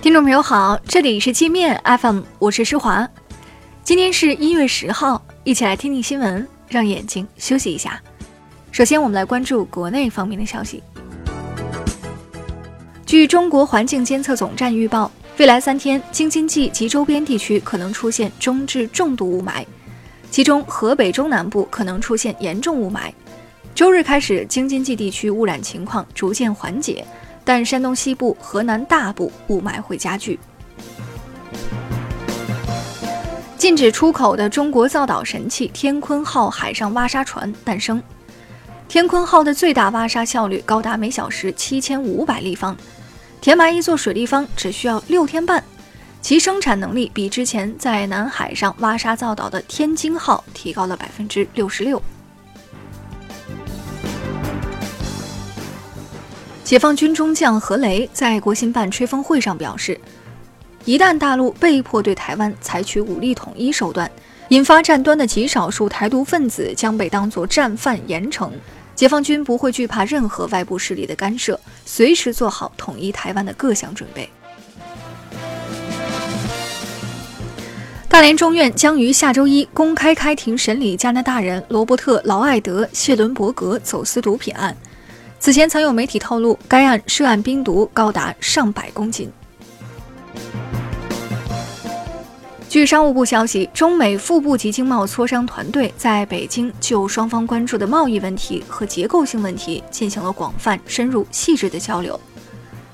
听众朋友好，这里是界面 FM，我是施华。今天是一月十号，一起来听听新闻，让眼睛休息一下。首先，我们来关注国内方面的消息。据中国环境监测总站预报，未来三天京津冀及周边地区可能出现中至重度雾霾，其中河北中南部可能出现严重雾霾。周日开始，京津冀地区污染情况逐渐缓解。但山东西部、河南大部雾霾会加剧。禁止出口的中国造岛神器“天鲲号”海上挖沙船诞生。天鲲号的最大挖沙效率高达每小时七千五百立方，填埋一座水立方只需要六天半，其生产能力比之前在南海上挖沙造岛的“天津号”提高了百分之六十六。解放军中将何雷在国新办吹风会上表示，一旦大陆被迫对台湾采取武力统一手段，引发战端的极少数台独分子将被当作战犯严惩。解放军不会惧怕任何外部势力的干涉，随时做好统一台湾的各项准备。大连中院将于下周一公开开庭审理加拿大人罗伯特·劳埃德·谢伦伯格走私毒品案。此前曾有媒体透露，该案涉案冰毒高达上百公斤。据商务部消息，中美副部级经贸磋商团队在北京就双方关注的贸易问题和结构性问题进行了广泛、深入、细致的交流，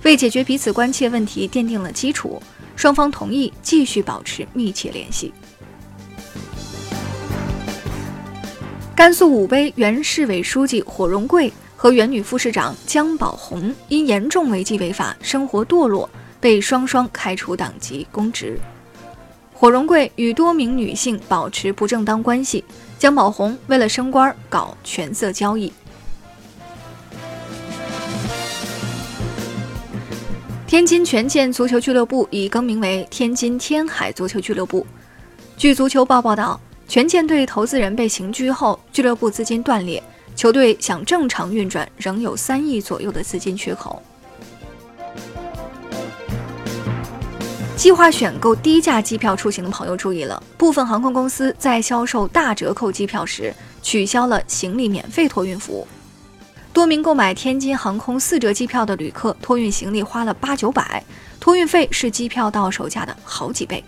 为解决彼此关切问题奠定了基础。双方同意继续保持密切联系。甘肃武威原市委书记火荣贵。和原女副市长姜宝红因严重违纪违法、生活堕落，被双双开除党籍公职。火荣贵与多名女性保持不正当关系，姜宝红为了升官搞权色交易。天津权健足球俱乐部已更名为天津天海足球俱乐部。据足球报报道，权健队投资人被刑拘后，俱乐部资金断裂。球队想正常运转，仍有三亿左右的资金缺口。计划选购低价机票出行的朋友注意了，部分航空公司在销售大折扣机票时取消了行李免费托运服务。多名购买天津航空四折机票的旅客托运行李花了八九百，托运费是机票到手价的好几倍。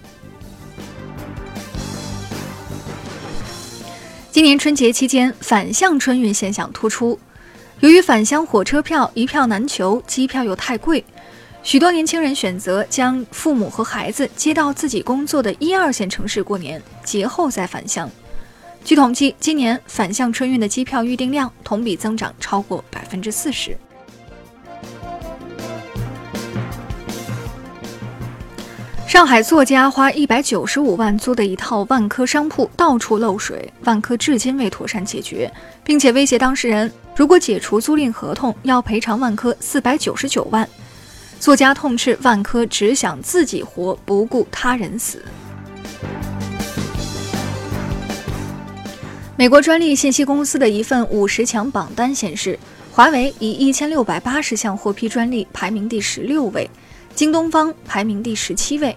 今年春节期间，返乡春运现象突出。由于返乡火车票一票难求，机票又太贵，许多年轻人选择将父母和孩子接到自己工作的一二线城市过年，节后再返乡。据统计，今年返乡春运的机票预订量同比增长超过百分之四十。上海作家花一百九十五万租的一套万科商铺到处漏水，万科至今未妥善解决，并且威胁当事人，如果解除租赁合同，要赔偿万科四百九十九万。作家痛斥万科只想自己活，不顾他人死。美国专利信息公司的一份五十强榜单显示，华为以一千六百八十项获批专利排名第十六位。京东方排名第十七位。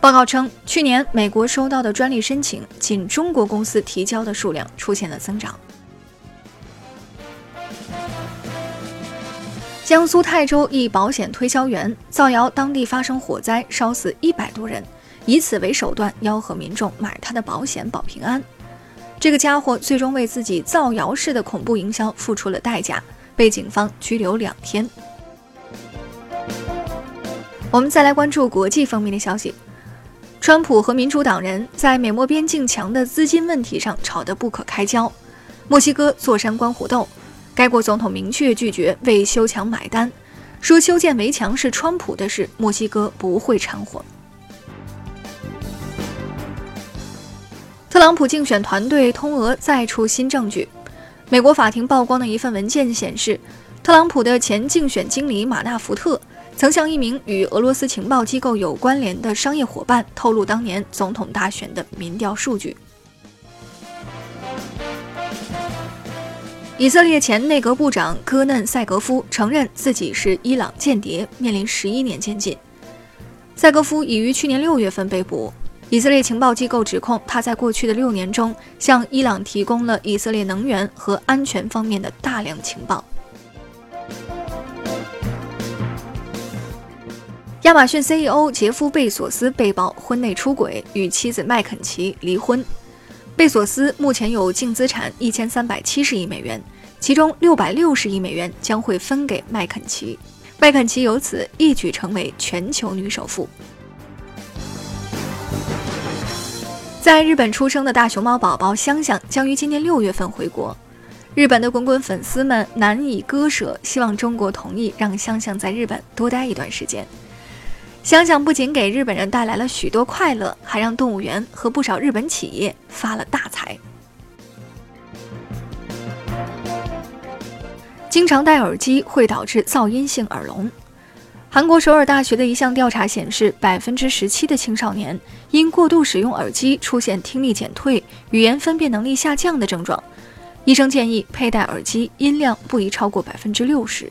报告称，去年美国收到的专利申请，仅中国公司提交的数量出现了增长。江苏泰州一保险推销员造谣当地发生火灾，烧死一百多人，以此为手段吆喝民众买他的保险保平安。这个家伙最终为自己造谣式的恐怖营销付出了代价，被警方拘留两天。我们再来关注国际方面的消息。川普和民主党人在美墨边境墙的资金问题上吵得不可开交。墨西哥坐山观虎斗，该国总统明确拒绝为修墙买单，说修建围墙是川普的事，墨西哥不会掺和。特朗普竞选团队通俄再出新证据。美国法庭曝光的一份文件显示，特朗普的前竞选经理马纳福特。曾向一名与俄罗斯情报机构有关联的商业伙伴透露当年总统大选的民调数据。以色列前内阁部长戈嫩·塞格夫承认自己是伊朗间谍，面临十一年监禁。塞格夫已于去年六月份被捕。以色列情报机构指控他在过去的六年中向伊朗提供了以色列能源和安全方面的大量情报。亚马逊 CEO 杰夫·贝索斯被曝婚内出轨，与妻子麦肯齐离婚。贝索斯目前有净资产一千三百七十亿美元，其中六百六十亿美元将会分给麦肯齐，麦肯齐由此一举成为全球女首富。在日本出生的大熊猫宝宝香香将于今年六月份回国，日本的滚滚粉丝们难以割舍，希望中国同意让香香在日本多待一段时间。香香不仅给日本人带来了许多快乐，还让动物园和不少日本企业发了大财。经常戴耳机会导致噪音性耳聋。韩国首尔大学的一项调查显示，百分之十七的青少年因过度使用耳机出现听力减退、语言分辨能力下降的症状。医生建议佩戴耳机音量不宜超过百分之六十。